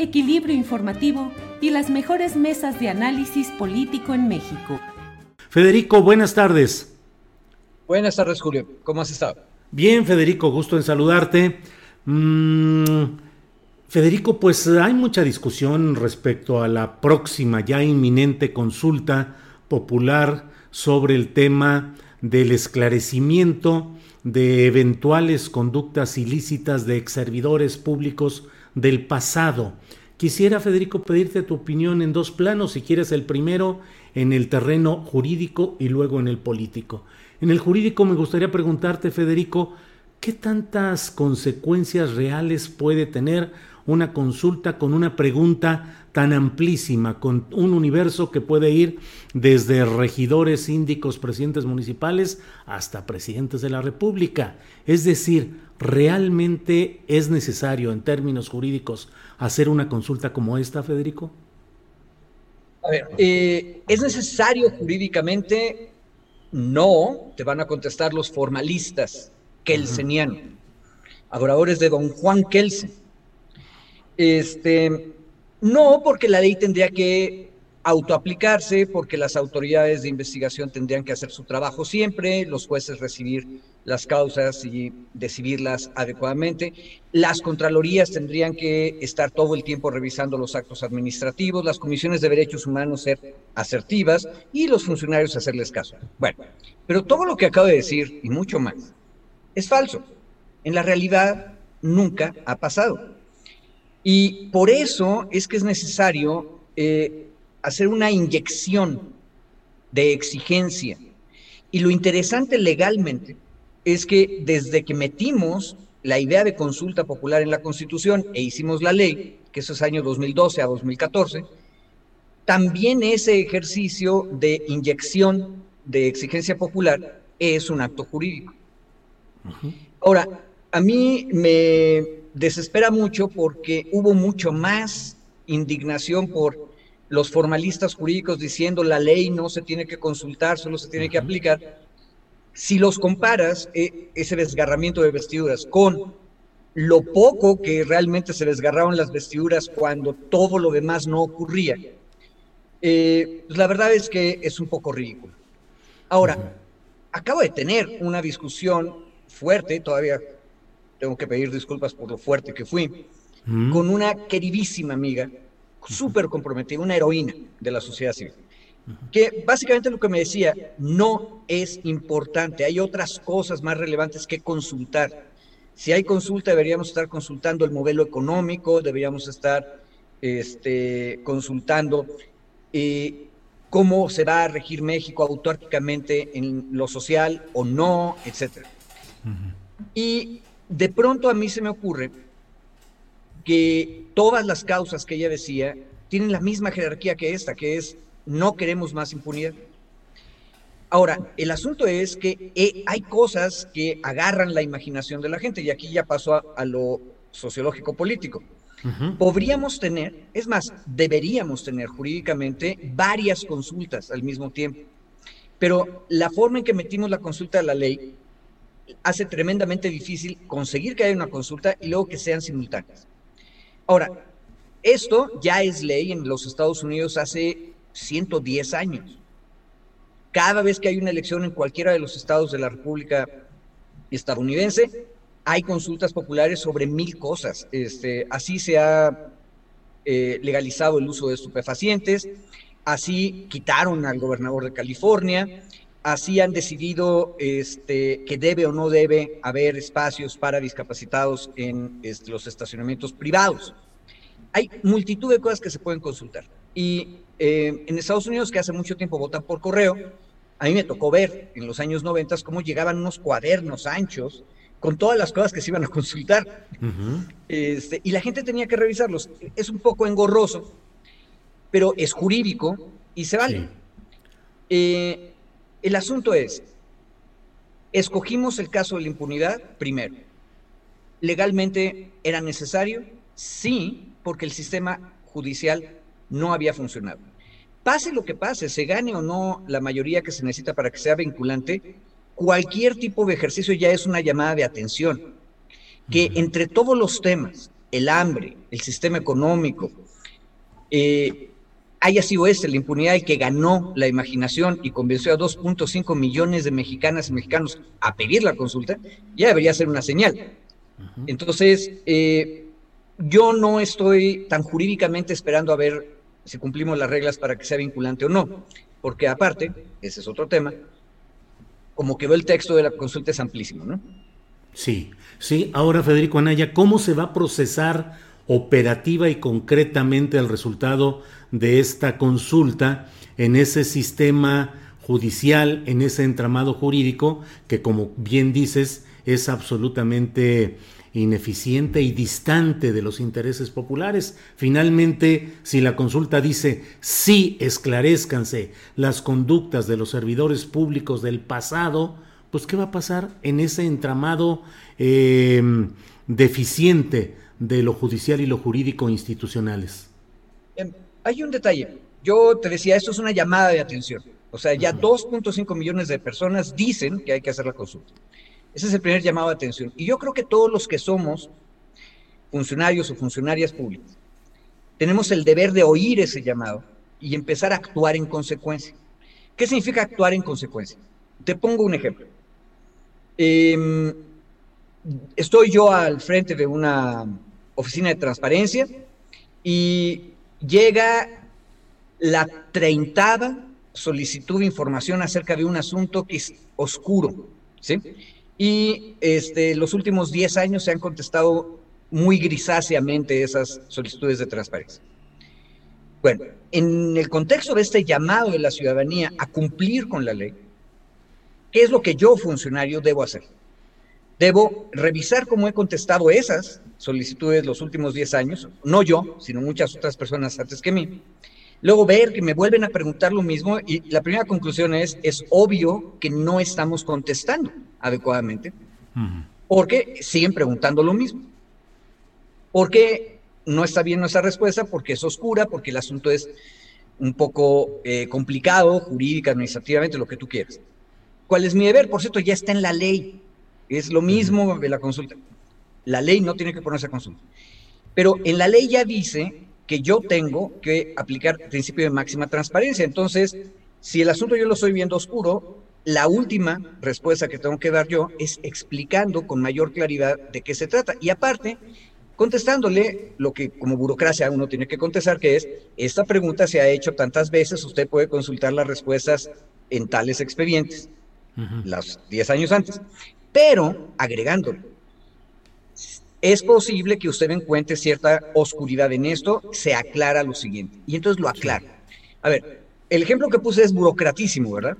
equilibrio informativo y las mejores mesas de análisis político en México. Federico, buenas tardes. Buenas tardes, Julio. ¿Cómo has estado? Bien, Federico, gusto en saludarte. Mm, Federico, pues hay mucha discusión respecto a la próxima, ya inminente consulta popular sobre el tema del esclarecimiento de eventuales conductas ilícitas de ex servidores públicos del pasado. Quisiera, Federico, pedirte tu opinión en dos planos, si quieres el primero en el terreno jurídico y luego en el político. En el jurídico me gustaría preguntarte, Federico, ¿qué tantas consecuencias reales puede tener una consulta con una pregunta tan amplísima, con un universo que puede ir desde regidores, síndicos, presidentes municipales hasta presidentes de la República? Es decir, ¿realmente es necesario en términos jurídicos hacer una consulta como esta, Federico? A ver, eh, ¿es necesario jurídicamente? No, te van a contestar los formalistas kelsenianos, adoradores de don Juan Kelsen. Este, no, porque la ley tendría que autoaplicarse, porque las autoridades de investigación tendrían que hacer su trabajo siempre, los jueces recibir las causas y decidirlas adecuadamente. Las contralorías tendrían que estar todo el tiempo revisando los actos administrativos, las comisiones de derechos humanos ser asertivas y los funcionarios hacerles caso. Bueno, pero todo lo que acabo de decir y mucho más es falso. En la realidad nunca ha pasado. Y por eso es que es necesario eh, hacer una inyección de exigencia. Y lo interesante legalmente es que desde que metimos la idea de consulta popular en la Constitución e hicimos la ley, que eso es año 2012 a 2014, también ese ejercicio de inyección de exigencia popular es un acto jurídico. Ahora, a mí me desespera mucho porque hubo mucho más indignación por los formalistas jurídicos diciendo la ley no se tiene que consultar, solo se tiene que aplicar, si los comparas, eh, ese desgarramiento de vestiduras con lo poco que realmente se desgarraron las vestiduras cuando todo lo demás no ocurría, eh, pues la verdad es que es un poco ridículo. Ahora, acabo de tener una discusión fuerte, todavía tengo que pedir disculpas por lo fuerte que fui, con una queridísima amiga, súper comprometida, una heroína de la sociedad civil que básicamente lo que me decía, no es importante, hay otras cosas más relevantes que consultar. Si hay consulta, deberíamos estar consultando el modelo económico, deberíamos estar este, consultando eh, cómo se va a regir México autárquicamente en lo social o no, etc. Y de pronto a mí se me ocurre que todas las causas que ella decía tienen la misma jerarquía que esta, que es no queremos más impunidad. Ahora, el asunto es que eh, hay cosas que agarran la imaginación de la gente y aquí ya pasó a, lo sociológico político. Podríamos tener, es más, deberíamos tener jurídicamente varias consultas al mismo tiempo, pero la forma en que metimos la consulta de la ley hace tremendamente difícil conseguir que haya una consulta y luego que sean simultáneas. Ahora, esto ya es ley en los Estados Unidos hace 110 años. Cada vez que hay una elección en cualquiera de los estados de la República estadounidense, hay consultas populares sobre mil cosas. Este, así se ha eh, legalizado el uso de estupefacientes, así quitaron al gobernador de California, así han decidido este, que debe o no debe haber espacios para discapacitados en este, los estacionamientos privados. Hay multitud de cosas que se pueden consultar. Y eh, en Estados Unidos, que hace mucho tiempo votan por correo, a mí me tocó ver en los años 90 cómo llegaban unos cuadernos anchos con todas las cosas que se iban a consultar. este, y la gente tenía que revisarlos. Es un poco engorroso, pero es jurídico y se vale. Eh, el asunto es, escogimos el caso de la impunidad primero. ¿Legalmente era necesario? Sí, porque el sistema judicial no había funcionado. Pase lo que pase, se gane o no la mayoría que se necesita para que sea vinculante, cualquier tipo de ejercicio ya es una llamada de atención. Que entre todos los temas, el hambre, el sistema económico, eh, haya sido este, la impunidad, el que ganó la imaginación y convenció a 2.5 millones de mexicanas y mexicanos a pedir la consulta, ya debería ser una señal. Entonces, eh, yo no estoy tan jurídicamente esperando a ver si cumplimos las reglas para que sea vinculante o no, porque aparte, ese es otro tema, como quedó el texto de la consulta es amplísimo, ¿no? Sí, sí. Ahora, Federico Anaya, ¿cómo se va a procesar operativa y concretamente el resultado de esta consulta en ese sistema judicial, en ese entramado jurídico que, como bien dices, es absolutamente ineficiente y distante de los intereses populares. Finalmente, si la consulta dice sí esclarezcanse las conductas de los servidores públicos del pasado, pues ¿qué va a pasar en ese entramado eh, deficiente de lo judicial y lo jurídico institucionales? Em, hay un detalle. Yo te decía, esto es una llamada de atención. O sea, ya 2.5 millones de personas dicen que hay que hacer la consulta. Ese es el primer llamado de atención. Y yo creo que todos los que somos funcionarios o funcionarias públicas tenemos el deber de oír ese llamado y empezar a actuar en consecuencia. ¿Qué significa actuar en consecuencia? Te pongo un ejemplo. Em, estoy yo al frente de una oficina de transparencia y llega la treintada solicitud de información acerca de un asunto que es oscuro, ¿sí? Y este, los últimos 10 años se han contestado muy grisáceamente esas solicitudes de transparencia. Bueno, en el contexto de este llamado de la ciudadanía a cumplir con la ley, ¿qué es lo que yo, funcionario, debo hacer? Debo revisar cómo he contestado esas solicitudes los últimos 10 años, no yo, sino muchas otras personas antes que mí, Luego ver que me vuelven a preguntar lo mismo y la primera conclusión es, es obvio que no estamos contestando adecuadamente porque siguen preguntando lo mismo. Porque no está bien nuestra respuesta, porque es oscura, porque el asunto es un poco eh, complicado, jurídica, administrativamente, lo que tú quieras. ¿Cuál es mi deber? Por cierto, ya está en la ley. Es lo mismo de la consulta. La ley no tiene que ponerse a consulta. Pero en la ley ya dice que yo tengo que aplicar el principio de máxima transparencia. Entonces, si el asunto yo lo estoy viendo oscuro, la última respuesta que tengo que dar yo es explicando con mayor claridad de qué se trata. Y aparte, contestándole lo que como burocracia uno tiene que contestar, que es, esta pregunta se ha hecho tantas veces, usted puede consultar las respuestas en tales expedientes, los 10 años antes, pero agregándole, es posible que usted encuentre cierta oscuridad en esto, se aclara lo siguiente. Y entonces lo aclara. A ver, el ejemplo que puse es burocratísimo, ¿verdad?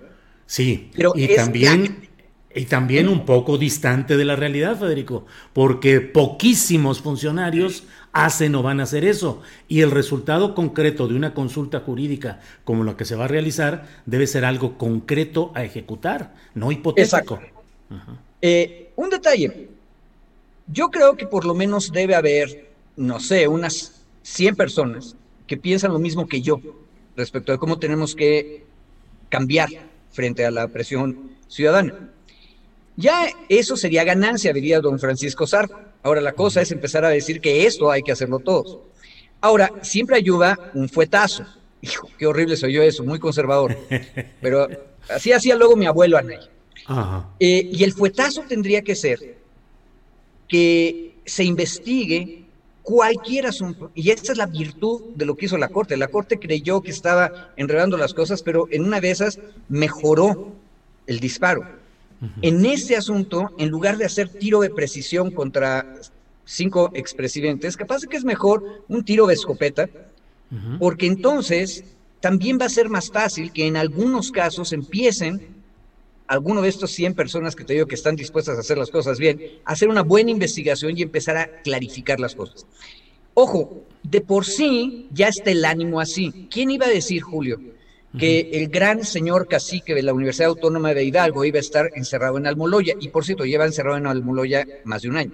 Sí, Pero y también... Y también un poco distante de la realidad, Federico, porque poquísimos funcionarios hacen o van a hacer eso. Y el resultado concreto de una consulta jurídica como la que se va a realizar debe ser algo concreto a ejecutar, no hipotético. Eh, un detalle, yo creo que por lo menos debe haber, no sé, unas 100 personas que piensan lo mismo que yo respecto de cómo tenemos que cambiar frente a la presión ciudadana. Ya eso sería ganancia, diría don Francisco Sarco. Ahora la cosa es empezar a decir que esto hay que hacerlo todos. Ahora, siempre ayuda un fuetazo. Hijo, qué horrible soy yo eso, muy conservador. Pero así hacía luego mi abuelo Anay. Eh, y el fuetazo tendría que ser que se investigue cualquier asunto. Y esa es la virtud de lo que hizo la Corte. La Corte creyó que estaba enredando las cosas, pero en una de esas mejoró el disparo. En ese asunto, en lugar de hacer tiro de precisión contra cinco expresidentes, capaz de que es mejor un tiro de escopeta, porque entonces también va a ser más fácil que en algunos casos empiecen alguno de estos 100 personas que te digo que están dispuestas a hacer las cosas bien, hacer una buena investigación y empezar a clarificar las cosas. Ojo, de por sí ya está el ánimo así. ¿Quién iba a decir, Julio, que el gran señor cacique de la Universidad Autónoma de Hidalgo iba a estar encerrado en Almoloya? Y por cierto, lleva encerrado en Almoloya más de un año.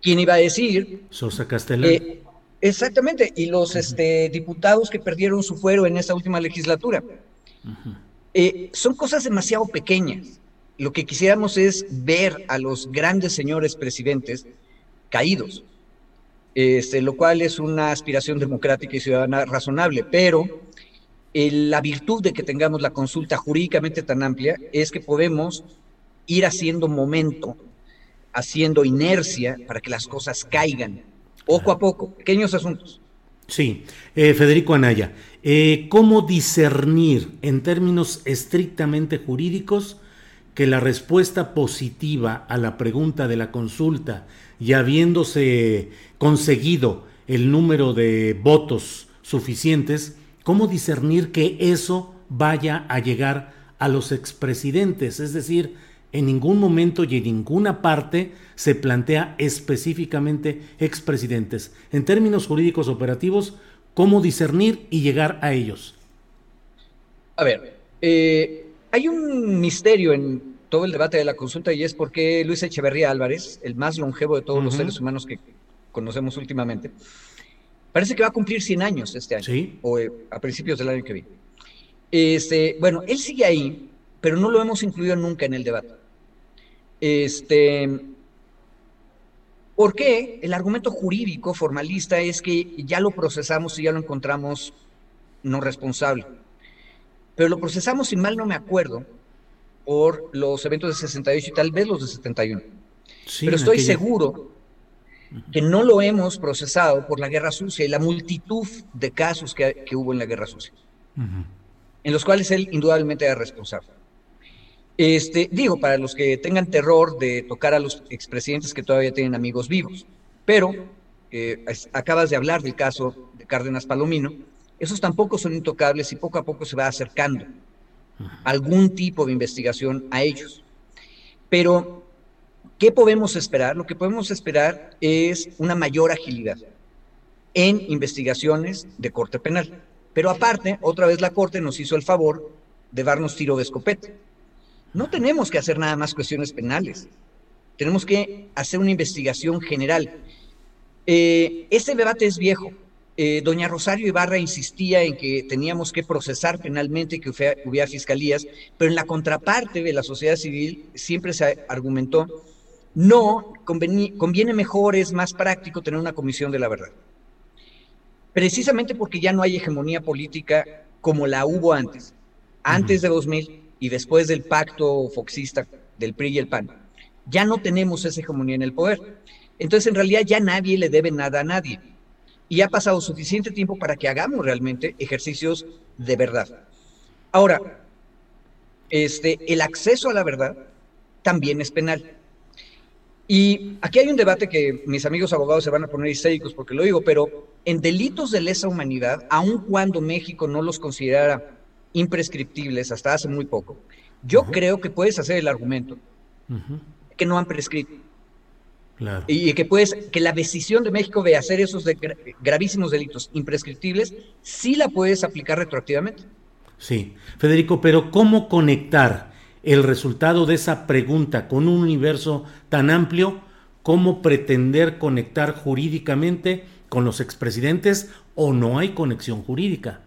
¿Quién iba a decir? Sosa Castellán. exactamente, y los este, diputados que perdieron su fuero en esta última legislatura. Eh, son cosas demasiado pequeñas. Lo que quisiéramos es ver a los grandes señores presidentes caídos, este, lo cual es una aspiración democrática y ciudadana razonable, pero la virtud de que tengamos la consulta jurídicamente tan amplia es que podemos ir haciendo momento, haciendo inercia para que las cosas caigan poco a poco, pequeños asuntos. Sí, eh, Federico Anaya, eh, ¿cómo discernir en términos estrictamente jurídicos que la respuesta positiva a la pregunta de la consulta y habiéndose conseguido el número de votos suficientes, cómo discernir que eso vaya a llegar a los expresidentes? Es decir, en ningún momento y en ninguna parte se plantea específicamente expresidentes. En términos jurídicos operativos, ¿cómo discernir y llegar a ellos? A ver, eh, hay un misterio en todo el debate de la consulta y es por qué Luis Echeverría Álvarez, el más longevo de todos los seres humanos que conocemos últimamente, parece que va a cumplir 100 años este año, o eh, a principios del año que viene. Este, bueno, él sigue ahí, pero no lo hemos incluido nunca en el debate. Este, ¿Por qué? El argumento jurídico formalista es que ya lo procesamos y ya lo encontramos no responsable. Pero lo procesamos, si mal no me acuerdo, por los eventos de 68 y tal vez los de 71. Pero estoy seguro que no lo hemos procesado por la guerra sucia y la multitud de casos que, hubo en la guerra sucia, en los cuales él indudablemente era responsable. Este, digo, para los que tengan terror de tocar a los expresidentes que todavía tienen amigos vivos, pero eh, acabas de hablar del caso de Cárdenas Palomino, esos tampoco son intocables y poco a poco se va acercando algún tipo de investigación a ellos. Pero, ¿qué podemos esperar? Lo que podemos esperar es una mayor agilidad en investigaciones de corte penal. Pero aparte, otra vez la Corte nos hizo el favor de darnos tiro de escopeta. No tenemos que hacer nada más cuestiones penales. Tenemos que hacer una investigación general. Eh, este debate es viejo. Eh, doña Rosario Ibarra insistía en que teníamos que procesar penalmente que hubiera fiscalías, pero en la contraparte de la sociedad civil siempre se argumentó, no, conviene mejor, es más práctico tener una comisión de la verdad. Precisamente porque ya no hay hegemonía política como la hubo antes. Antes de 2000 y después del pacto foxista del PRI y el PAN, ya no tenemos esa hegemonía en el poder. Entonces, en realidad, ya nadie le debe nada a nadie. Y ha pasado suficiente tiempo para que hagamos realmente ejercicios de verdad. Ahora, este, el acceso a la verdad también es penal. Y aquí hay un debate que mis amigos abogados se van a poner histéricos porque lo digo, pero en delitos de lesa humanidad, aun cuando México no los considerara imprescriptibles hasta hace muy poco. Yo creo que puedes hacer el argumento que no han prescrito. Y que puedes, que la decisión de México de hacer esos gravísimos delitos imprescriptibles, sí la puedes aplicar retroactivamente. Sí, Federico, pero ¿cómo conectar el resultado de esa pregunta con un universo tan amplio? ¿Cómo pretender conectar jurídicamente con los expresidentes o no hay conexión jurídica?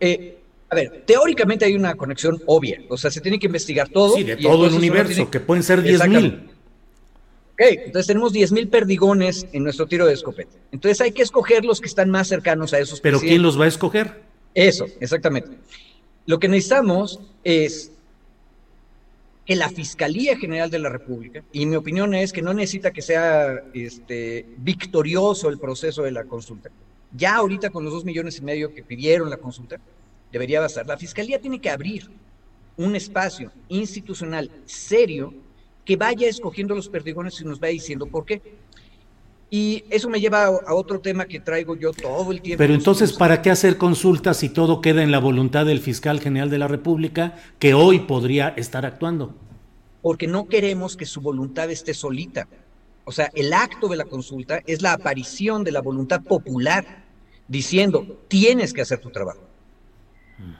Eh, A ver, teóricamente hay una conexión obvia, o sea, se tiene que investigar todo. Sí, de todo el universo, que pueden ser 10 mil. Ok, entonces tenemos 10 mil perdigones en nuestro tiro de escopeta. Entonces hay que escoger los que están más cercanos a esos. Pero ¿quién los va a escoger? Eso, exactamente. Lo que necesitamos es que la Fiscalía General de la República, y mi opinión es que no necesita que sea este, victorioso el proceso de la consulta. Ya ahorita con los dos millones y medio que pidieron la consulta, debería bastar. La Fiscalía tiene que abrir un espacio institucional serio que vaya escogiendo los perdigones y nos vaya diciendo por qué. Y eso me lleva a, otro tema que traigo yo todo el tiempo. Pero entonces, ¿para qué hacer consultas si todo queda en la voluntad del fiscal general de la República, que hoy podría estar actuando? Porque no queremos que su voluntad esté solita. O sea, el acto de la consulta es la aparición de la voluntad popular diciendo, tienes que hacer tu trabajo.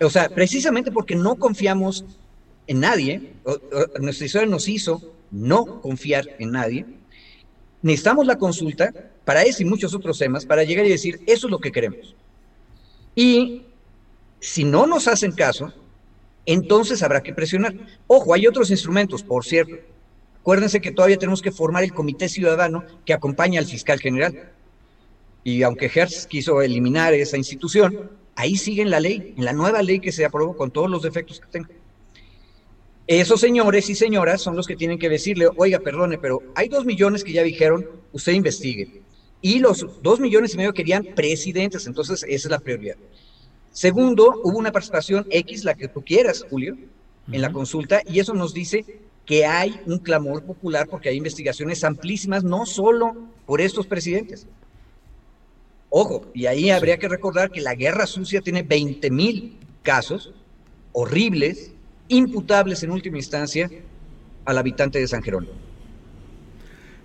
O sea, precisamente porque no confiamos en nadie, nuestra historia nos hizo no confiar en nadie, necesitamos la consulta para ese y muchos otros temas, para llegar y decir, eso es lo que queremos. Y si no nos hacen caso, entonces habrá que presionar. Ojo, hay otros instrumentos, por cierto. Acuérdense que todavía tenemos que formar el comité ciudadano que acompaña al fiscal general. Y aunque Hertz quiso eliminar esa institución, ahí sigue en la ley, en la nueva ley que se aprobó con todos los defectos que tenga. Esos señores y señoras son los que tienen que decirle, oiga, perdone, pero hay dos millones que ya dijeron, usted investigue. Y los dos millones y medio querían presidentes, entonces esa es la prioridad. Segundo, hubo una participación X, la que tú quieras, Julio, en la consulta, y eso nos dice que hay un clamor popular porque hay investigaciones amplísimas, no solo por estos presidentes. Ojo, y ahí habría que recordar que la guerra sucia tiene 20 mil casos horribles imputables en última instancia al habitante de San Jerónimo.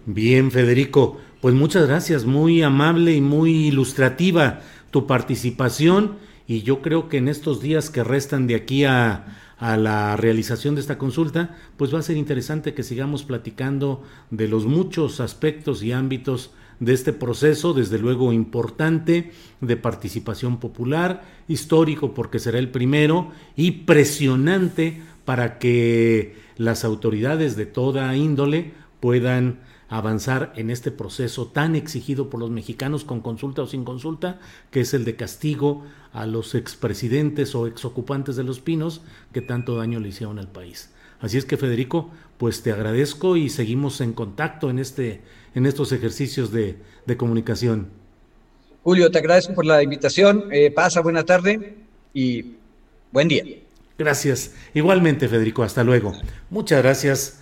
Bien, Federico, pues muchas gracias, muy amable y muy ilustrativa tu participación y yo creo que en estos días que restan de aquí a, a la realización de esta consulta, pues va a ser interesante que sigamos platicando de los muchos aspectos y ámbitos de este proceso, desde luego importante, de participación popular, histórico porque será el primero, y presionante para que las autoridades de toda índole puedan avanzar en este proceso tan exigido por los mexicanos con consulta o sin consulta, que es el de castigo a los expresidentes o exocupantes de los pinos que tanto daño le hicieron al país. Así es que Federico, pues te agradezco y seguimos en contacto en este en estos ejercicios de, comunicación. Julio, te agradezco por la invitación. Eh, pasa buena tarde y buen día. Gracias. Igualmente, Federico, hasta luego. Muchas gracias.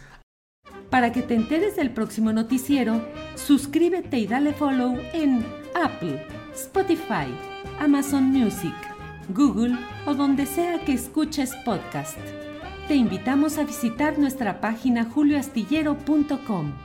Para que te enteres del próximo noticiero, suscríbete y dale follow en Apple, Spotify, Amazon Music, Google o donde sea que escuches podcast. Te invitamos a visitar nuestra página julioastillero.com.